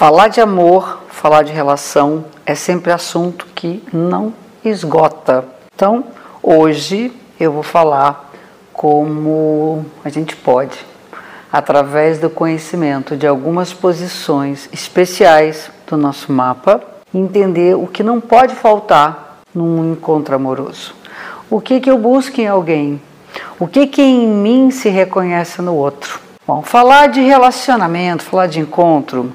falar de amor, falar de relação é sempre assunto que não esgota. Então, hoje eu vou falar como a gente pode, através do conhecimento de algumas posições especiais do nosso mapa, entender o que não pode faltar num encontro amoroso. O que, que eu busco em alguém? O que, que em mim se reconhece no outro? Bom, falar de relacionamento, falar de encontro,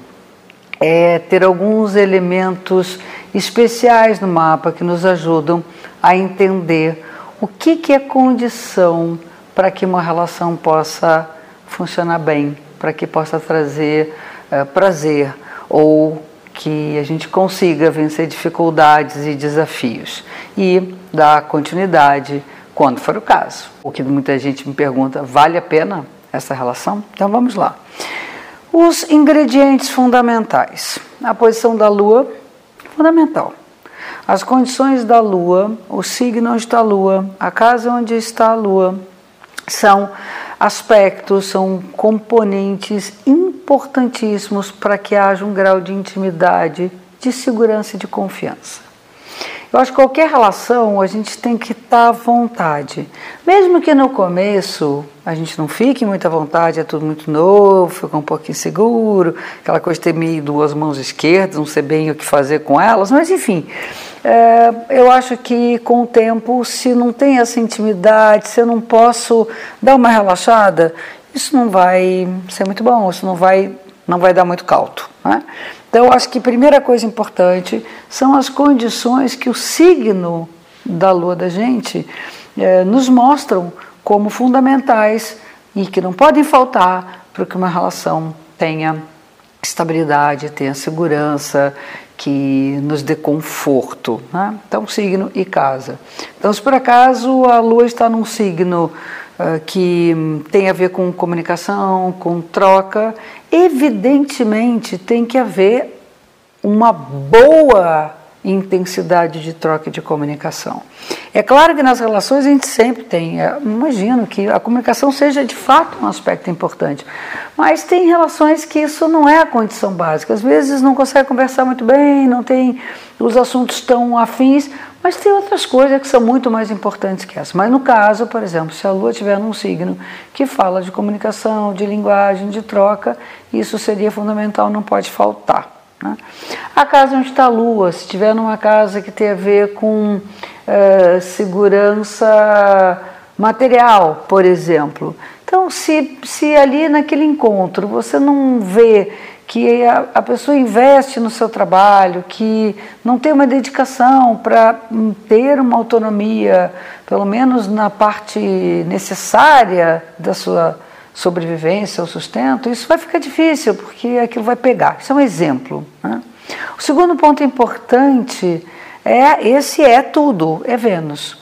é ter alguns elementos especiais no mapa que nos ajudam a entender o que, que é condição para que uma relação possa funcionar bem, para que possa trazer uh, prazer ou que a gente consiga vencer dificuldades e desafios e dar continuidade quando for o caso. O que muita gente me pergunta, vale a pena essa relação? Então vamos lá. Os ingredientes fundamentais. A posição da Lua, fundamental. As condições da Lua, os signos da Lua, a casa onde está a Lua, são aspectos, são componentes importantíssimos para que haja um grau de intimidade, de segurança e de confiança. Eu acho que qualquer relação a gente tem que estar à vontade. Mesmo que no começo a gente não fique muito à vontade, é tudo muito novo, fica um pouco inseguro, aquela coisa de ter meio duas mãos esquerdas, não sei bem o que fazer com elas, mas enfim, é, eu acho que com o tempo, se não tem essa intimidade, se eu não posso dar uma relaxada, isso não vai ser muito bom, isso não vai, não vai dar muito caldo. Né? Então, acho que a primeira coisa importante são as condições que o signo da lua da gente eh, nos mostram como fundamentais e que não podem faltar para que uma relação tenha estabilidade, tenha segurança, que nos dê conforto. Né? Então, signo e casa. Então, se por acaso a lua está num signo uh, que tem a ver com comunicação, com troca, evidentemente tem que haver uma boa intensidade de troca de comunicação. É claro que nas relações a gente sempre tem, é, imagino que a comunicação seja de fato um aspecto importante, mas tem relações que isso não é a condição básica. Às vezes não consegue conversar muito bem, não tem os assuntos tão afins, mas tem outras coisas que são muito mais importantes que essa. Mas no caso, por exemplo, se a Lua tiver num signo que fala de comunicação, de linguagem, de troca, isso seria fundamental, não pode faltar. Né? A casa onde está a lua, se tiver numa casa que tem a ver com uh, segurança material, por exemplo. Então, se, se ali naquele encontro você não vê que a, a pessoa investe no seu trabalho, que não tem uma dedicação para ter uma autonomia, pelo menos na parte necessária da sua sobrevivência ou sustento, isso vai ficar difícil, porque aquilo vai pegar. Isso é um exemplo. Né? O segundo ponto importante é esse é tudo, é Vênus.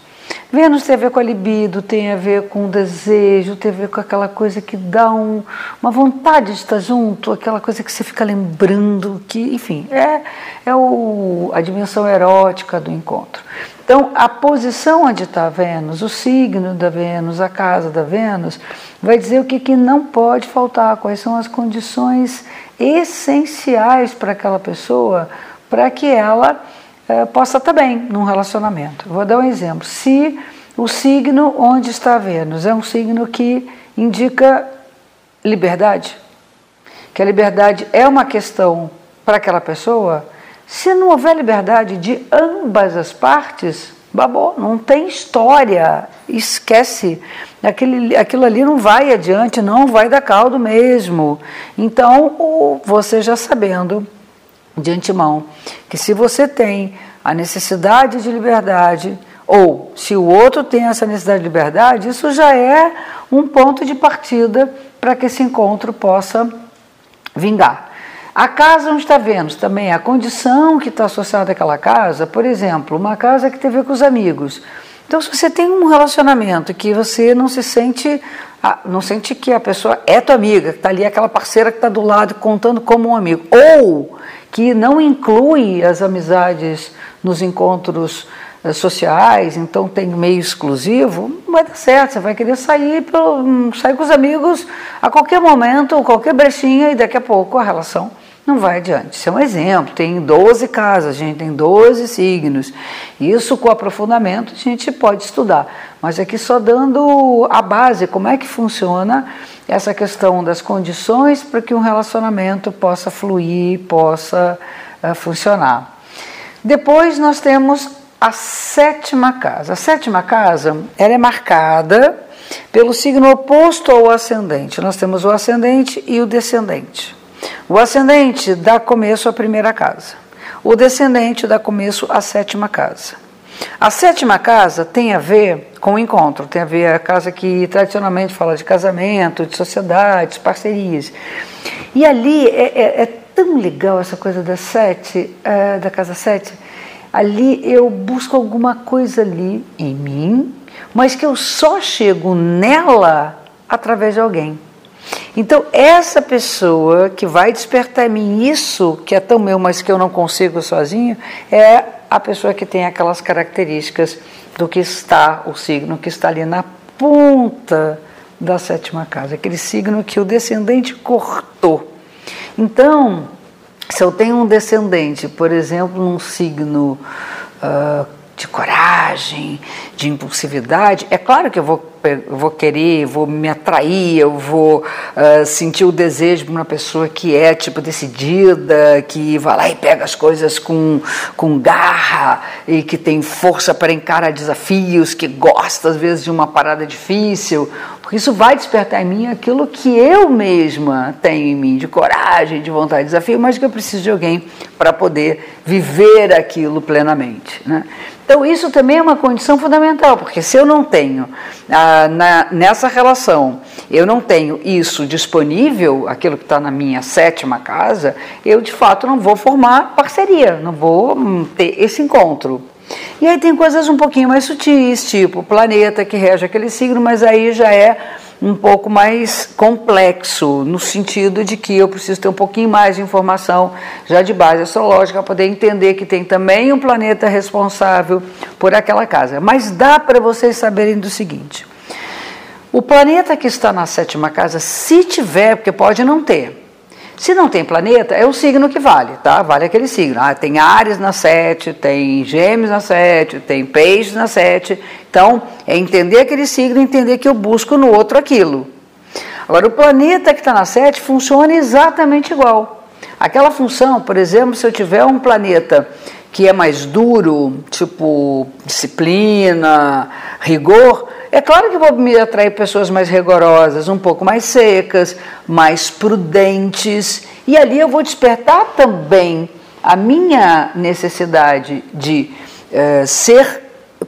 Vênus tem a ver com a libido, tem a ver com o desejo, tem a ver com aquela coisa que dá um, uma vontade de estar junto, aquela coisa que você fica lembrando, que, enfim, é, é o, a dimensão erótica do encontro. Então, a posição onde está Vênus, o signo da Vênus, a casa da Vênus, vai dizer o que, que não pode faltar, quais são as condições essenciais para aquela pessoa, para que ela é, possa estar bem num relacionamento. Vou dar um exemplo. Se o signo onde está Vênus é um signo que indica liberdade, que a liberdade é uma questão para aquela pessoa, se não houver liberdade de ambas as partes, babou, não tem história, esquece. Aquele, aquilo ali não vai adiante, não vai dar caldo mesmo. Então, você já sabendo de antemão que se você tem a necessidade de liberdade, ou se o outro tem essa necessidade de liberdade, isso já é um ponto de partida para que esse encontro possa vingar. A casa onde está Vênus também, a condição que está associada àquela casa, por exemplo, uma casa que ver com os amigos. Então, se você tem um relacionamento que você não se sente, não sente que a pessoa é tua amiga, que está ali aquela parceira que está do lado contando como um amigo, ou que não inclui as amizades nos encontros eh, sociais, então tem meio exclusivo, não vai dar certo, você vai querer sair, pelo, sair com os amigos a qualquer momento, qualquer brechinha, e daqui a pouco a relação não vai adiante. Isso é um exemplo. Tem 12 casas, a gente tem 12 signos. Isso com aprofundamento a gente pode estudar. Mas aqui só dando a base, como é que funciona essa questão das condições para que um relacionamento possa fluir, possa uh, funcionar. Depois nós temos a sétima casa. A sétima casa ela é marcada pelo signo oposto ao ascendente. Nós temos o ascendente e o descendente. O ascendente dá começo à primeira casa. O descendente dá começo à sétima casa. A sétima casa tem a ver com o encontro, tem a ver a casa que tradicionalmente fala de casamento, de sociedades, parcerias. E ali é, é, é tão legal essa coisa da sete, é, da casa sete. Ali eu busco alguma coisa ali em mim, mas que eu só chego nela através de alguém. Então, essa pessoa que vai despertar em mim isso que é tão meu, mas que eu não consigo sozinho, é a pessoa que tem aquelas características do que está o signo que está ali na ponta da sétima casa, aquele signo que o descendente cortou. Então, se eu tenho um descendente, por exemplo, num signo uh, de coragem, de impulsividade, é claro que eu vou, eu vou querer, vou me atrair, eu vou uh, sentir o desejo de uma pessoa que é tipo decidida, que vai lá e pega as coisas com, com garra e que tem força para encarar desafios, que gosta às vezes de uma parada difícil, porque isso vai despertar em mim aquilo que eu mesma tenho em mim, de coragem, de vontade de desafio, mas que eu preciso de alguém para poder viver aquilo plenamente. Né? Então, isso também é uma condição fundamental, porque se eu não tenho, ah, na, nessa relação, eu não tenho isso disponível, aquilo que está na minha sétima casa, eu de fato não vou formar parceria, não vou hum, ter esse encontro. E aí tem coisas um pouquinho mais sutis, tipo o planeta que rege aquele signo, mas aí já é um pouco mais complexo, no sentido de que eu preciso ter um pouquinho mais de informação já de base astrológica para poder entender que tem também um planeta responsável por aquela casa. Mas dá para vocês saberem do seguinte: o planeta que está na sétima casa, se tiver, porque pode não ter, se não tem planeta, é o signo que vale, tá? Vale aquele signo. Ah, tem Ares na 7, tem Gêmeos na 7, tem Peixes na 7. Então, é entender aquele signo e entender que eu busco no outro aquilo. Agora, o planeta que está na 7 funciona exatamente igual. Aquela função, por exemplo, se eu tiver um planeta que é mais duro, tipo disciplina, rigor, é claro que vou me atrair pessoas mais rigorosas, um pouco mais secas, mais prudentes, e ali eu vou despertar também a minha necessidade de uh, ser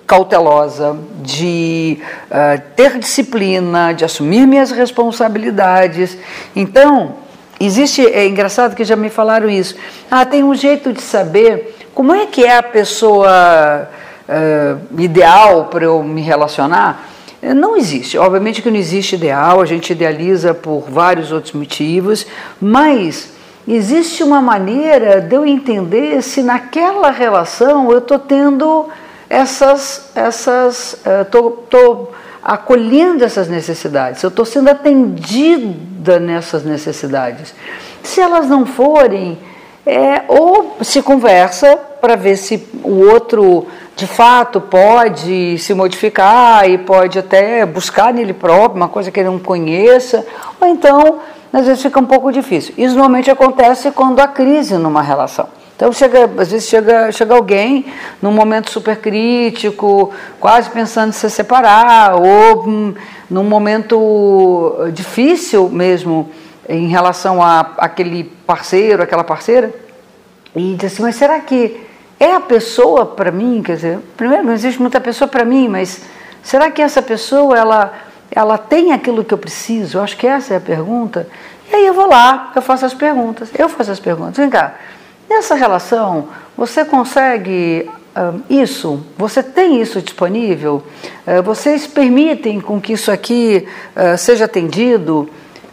cautelosa, de uh, ter disciplina, de assumir minhas responsabilidades. Então, existe, é engraçado que já me falaram isso. Ah, tem um jeito de saber como é que é a pessoa uh, ideal para eu me relacionar. É, não existe. Obviamente que não existe ideal, a gente idealiza por vários outros motivos, mas existe uma maneira de eu entender se naquela relação eu estou tendo essas, essas, estou uh, acolhendo essas necessidades, eu estou sendo atendida nessas necessidades. Se elas não forem, é, ou se conversa para ver se o outro de fato pode se modificar e pode até buscar nele próprio uma coisa que ele não conheça, ou então às vezes fica um pouco difícil. Isso normalmente acontece quando há crise numa relação. Então chega, às vezes chega, chega alguém num momento super crítico, quase pensando em se separar, ou hum, num momento difícil mesmo em relação a aquele parceiro, aquela parceira, e diz assim, mas será que é a pessoa para mim, quer dizer, primeiro não existe muita pessoa para mim, mas será que essa pessoa ela ela tem aquilo que eu preciso? Eu acho que essa é a pergunta. E aí eu vou lá, eu faço as perguntas, eu faço as perguntas. Vem cá, nessa relação você consegue uh, isso? Você tem isso disponível? Uh, vocês permitem com que isso aqui uh, seja atendido?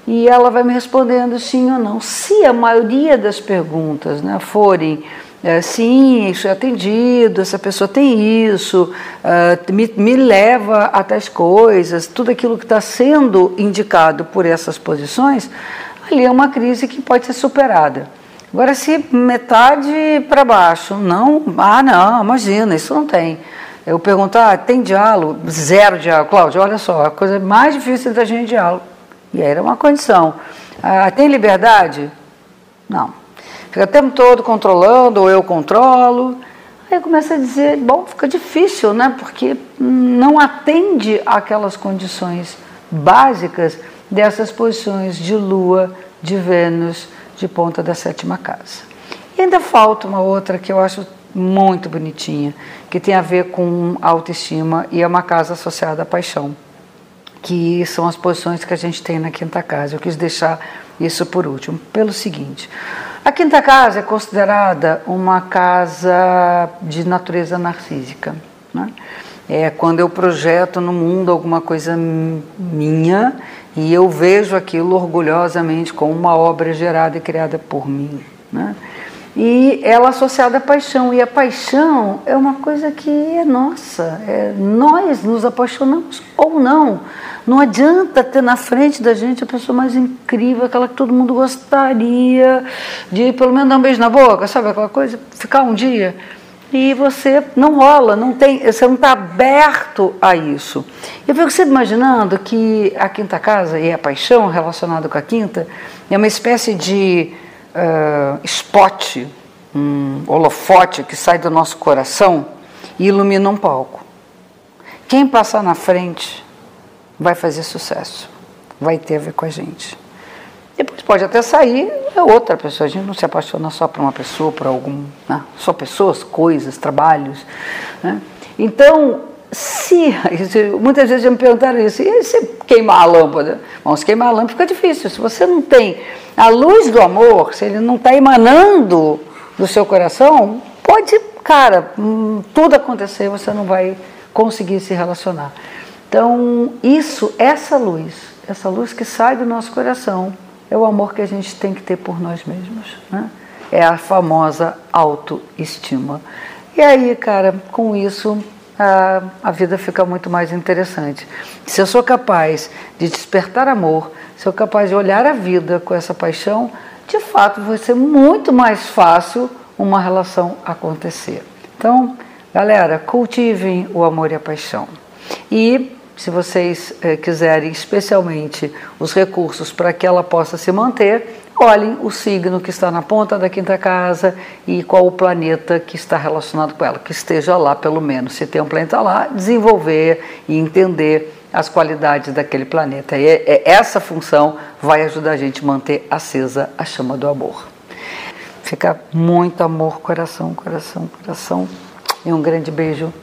E ela vai me respondendo sim ou não. Se a maioria das perguntas né, forem é, sim, isso é atendido, essa pessoa tem isso, uh, me, me leva a tais coisas, tudo aquilo que está sendo indicado por essas posições, ali é uma crise que pode ser superada. Agora, se metade para baixo, não, ah, não, imagina, isso não tem. Eu pergunto, ah, tem diálogo? Zero diálogo. Cláudio, olha só, a coisa mais difícil da gente é diálogo. E era uma condição. Ah, tem liberdade? Não. Fica o tempo todo controlando, ou eu controlo. Aí começa a dizer, bom, fica difícil, né? Porque não atende aquelas condições básicas dessas posições de Lua, de Vênus, de ponta da sétima casa. E ainda falta uma outra que eu acho muito bonitinha, que tem a ver com autoestima e é uma casa associada à paixão, que são as posições que a gente tem na quinta casa. Eu quis deixar isso por último, pelo seguinte: a quinta casa é considerada uma casa de natureza narcísica. Né? É quando eu projeto no mundo alguma coisa minha e eu vejo aquilo orgulhosamente como uma obra gerada e criada por mim. Né? E ela associada à paixão. E a paixão é uma coisa que é nossa. É, nós nos apaixonamos ou não. Não adianta ter na frente da gente a pessoa mais incrível, aquela que todo mundo gostaria de pelo menos dar um beijo na boca, sabe aquela coisa? Ficar um dia. E você não rola, não tem, você não está aberto a isso. Eu fico sempre imaginando que a quinta casa e a paixão relacionada com a quinta é uma espécie de uh, spot, um holofote que sai do nosso coração e ilumina um palco. Quem passar na frente vai fazer sucesso, vai ter a ver com a gente. Depois pode até sair é outra pessoa. A gente não se apaixona só por uma pessoa, por algum. Né? Só pessoas, coisas, trabalhos. Né? Então, se. Muitas vezes me perguntaram isso, e se queimar a lâmpada? Bom, se queimar a lâmpada fica difícil. Se você não tem a luz do amor, se ele não está emanando do seu coração, pode, cara, hum, tudo acontecer, você não vai conseguir se relacionar. Então, isso, essa luz, essa luz que sai do nosso coração, é o amor que a gente tem que ter por nós mesmos. Né? É a famosa autoestima. E aí, cara, com isso a, a vida fica muito mais interessante. Se eu sou capaz de despertar amor, se eu capaz de olhar a vida com essa paixão, de fato vai ser muito mais fácil uma relação acontecer. Então, galera, cultivem o amor e a paixão. E se vocês eh, quiserem especialmente os recursos para que ela possa se manter, olhem o signo que está na ponta da quinta casa e qual o planeta que está relacionado com ela, que esteja lá pelo menos. Se tem um planeta lá, desenvolver e entender as qualidades daquele planeta. E é, é, essa função vai ajudar a gente a manter acesa a chama do amor. Fica muito amor, coração, coração, coração. E um grande beijo